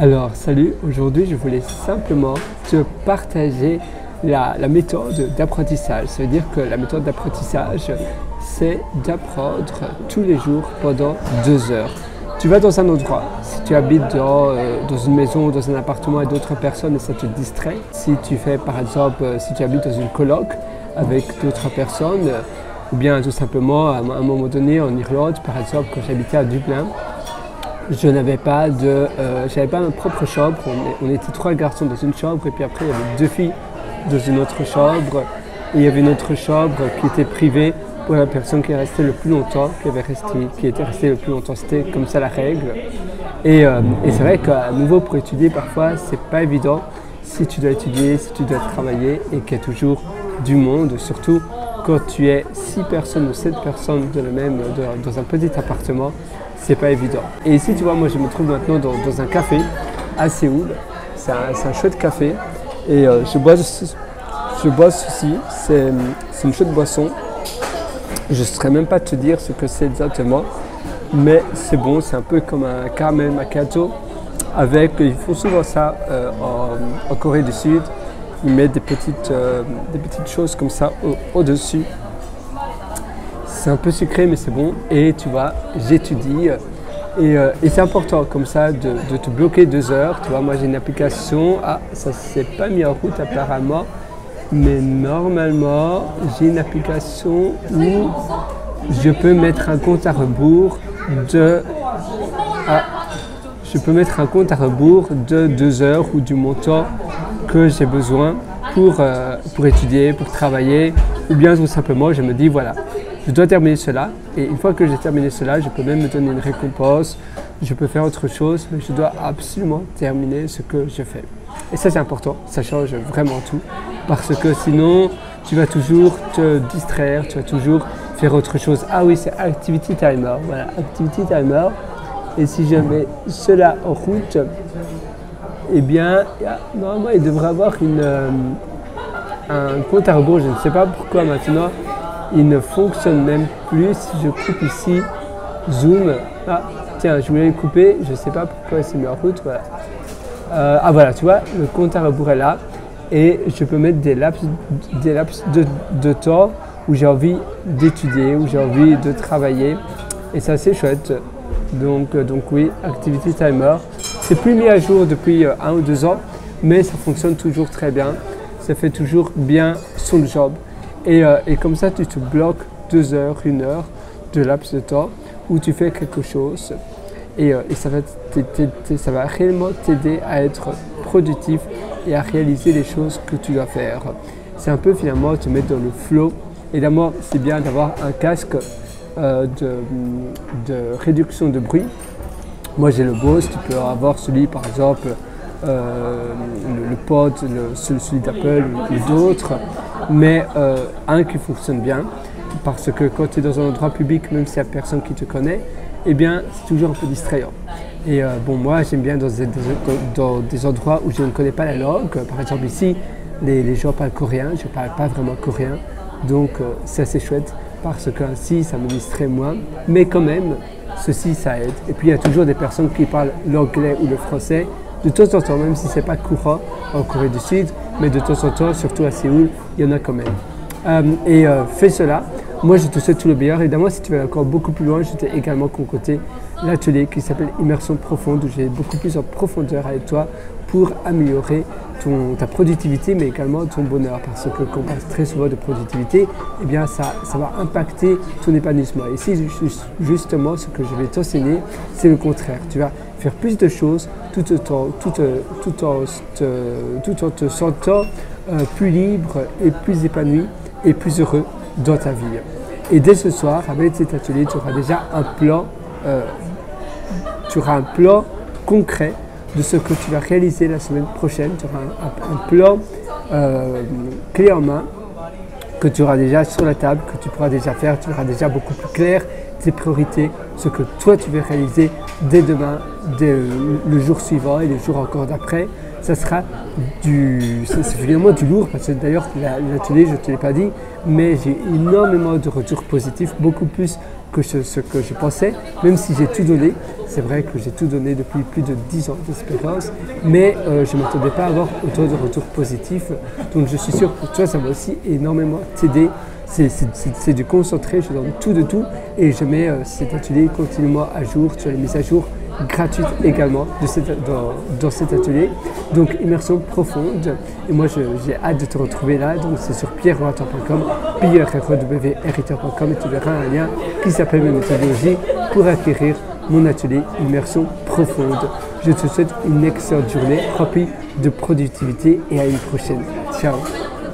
Alors, salut, aujourd'hui je voulais simplement te partager la, méthode d'apprentissage. Ça veut dire que la méthode d'apprentissage, c'est d'apprendre tous les jours pendant deux heures. Tu vas dans un endroit, si tu habites dans, euh, une maison, dans un appartement avec d'autres personnes et ça te distrait, si tu fais par exemple, euh, si tu habites dans une coloc avec d'autres personnes, ou bien tout simplement à un moment donné en Irlande, par exemple quand j'habitais à Dublin, je n'avais pas de, euh, j'avais pas ma propre chambre. On, était trois garçons dans une chambre et puis après il y avait deux filles dans une autre chambre. Et il y avait une autre chambre qui était privée pour la personne qui est restée le plus longtemps, qui avait resté, qui était restée le plus longtemps. C'était comme ça la règle. Et, euh, et c'est vrai qu'à nouveau pour étudier parfois c'est pas évident si tu dois étudier, si tu dois travailler et qu'il y a toujours du monde, surtout quand tu es six personnes ou sept personnes même, dans un petit appartement, c'est pas évident. Et ici, tu vois, moi je me trouve maintenant dans, un café à Séoul. C'est un, chouette café et euh, je, bois, je bois ceci. C'est une chouette boisson. Je ne saurais même pas te dire ce que c'est exactement, mais c'est bon. C'est un peu comme un caramel macchiato. Avec, ils font souvent ça euh, en, Corée du Sud. Ils mettent des petites, euh, des petites choses comme ça au-dessus. Au c'est un peu sucré, mais c'est bon. Et tu vois, j'étudie. Et, euh, et c'est important comme ça de, te bloquer deux heures. Tu vois, moi j'ai une application. Ah, ça s'est pas mis en route apparemment. Mais normalement, j'ai une application où je peux mettre un compte à rebours de. Ah, je peux mettre un compte à rebours de deux heures ou du montant que j'ai besoin pour, euh, pour étudier, pour travailler. Ou bien tout simplement, je me dis voilà, je dois terminer cela. Et une fois que j'ai terminé cela, je peux même me donner une récompense, je peux faire autre chose, mais je dois absolument terminer ce que je fais. Et ça, c'est important, ça change vraiment tout. Parce que sinon, tu vas toujours te distraire, tu vas toujours faire autre chose. Ah oui, c'est Activity Timer. Voilà, Activity Timer. Et si je mets cela en route, eh bien, normalement, il devrait avoir une, euh, un compte à rebours. Je ne sais pas pourquoi maintenant il ne fonctionne même plus. Si je coupe ici, zoom, ah tiens, je voulais le couper, je ne sais pas pourquoi il s'est mis en route, voilà. Euh, ah voilà, tu vois, le compte à rebours est là et je peux mettre des laps, des laps de, temps où j'ai envie d'étudier, où j'ai envie de travailler et c'est assez chouette. Donc, euh, donc oui, Activity Timer. C'est plus mis à jour depuis euh, un ou deux ans, mais ça fonctionne toujours très bien. Ça fait toujours bien son job. Et, euh, et, comme ça, tu te bloques deux heures, une heure de laps de temps où tu fais quelque chose. Et, euh, ça, va ça va réellement t'aider à être productif et à réaliser les choses que tu dois faire. C'est un peu finalement te mettre dans le flow. Évidemment, c'est bien d'avoir un casque euh, de, réduction de bruit. Moi, j'ai le Bose. Tu peux avoir celui, par exemple, le, le, pod, celui d'Apple ou d'autres mais euh, un qui fonctionne bien, parce que quand tu es dans un endroit public, même s'il n'y a personne qui te connaît, eh bien, c'est toujours un peu distrayant. Et euh, bon, moi, j'aime bien dans des, endroits où je ne connais pas la langue. Par exemple, ici, les, les gens parlent coréen, je ne parle pas vraiment coréen, donc euh, c'est assez chouette, parce qu'ainsi, ça me distrait moins. Mais quand même, ceci, ça aide. Et puis, il y a toujours des personnes qui parlent l'anglais ou le français, de temps en temps, même si ce n'est pas courant en Corée du Sud, mais de temps en temps, surtout à Séoul, il y en a quand même. Euh, et euh, fais cela. Moi, je te souhaite tout le meilleur. Évidemment, si tu veux encore beaucoup plus loin, je t'ai également concocté l'atelier qui s'appelle Immersion profonde, où j'ai beaucoup plus en profondeur avec toi pour améliorer ta productivité, mais également ton bonheur. Parce que quand on parle très souvent de productivité, eh bien, ça, ça va impacter ton épanouissement. Et ici, justement, ce que je vais t'enseigner, c'est le contraire. Tu vas faire plus de choses tout, en, tout, tout en, te, tout en te sentant euh, plus libre et plus épanoui et plus heureux dans ta vie. Et dès ce soir, avec cet atelier, tu auras déjà un plan, euh, tu auras un plan concret de ce que tu vas réaliser la semaine prochaine. Tu auras un, plan euh, clé en main que tu auras déjà sur la table, que tu pourras déjà faire, tu auras déjà beaucoup plus clair tes priorités, ce que toi tu veux réaliser dès demain, le jour suivant et les jours encore d'après. Ça sera du, finalement du lourd parce que d'ailleurs l'atelier, je ne te l'ai pas dit, mais j'ai énormément de retours positifs, beaucoup plus que ce que je pensais, même si j'ai tout donné. C'est vrai que j'ai tout donné depuis plus de 10 ans d'expérience, mais euh, je ne m'attendais pas à avoir autant de retours positifs. Donc je suis sûr que toi, ça va aussi énormément t'aider. C'est du concentré, je donne tout de tout et je mets euh, cet atelier continuellement à jour, tu as les mises à jour gratuites également dans, cet atelier. Donc immersion profonde. Et moi j'ai hâte de te retrouver là. Donc c'est sur pierre-roator.com, pierre-w-r-i-t-o-r.com et tu verras un lien qui s'appelle mes méthodologies pour acquérir mon atelier immersion profonde. Je te souhaite une excellente journée remplie de productivité et à une prochaine. Ciao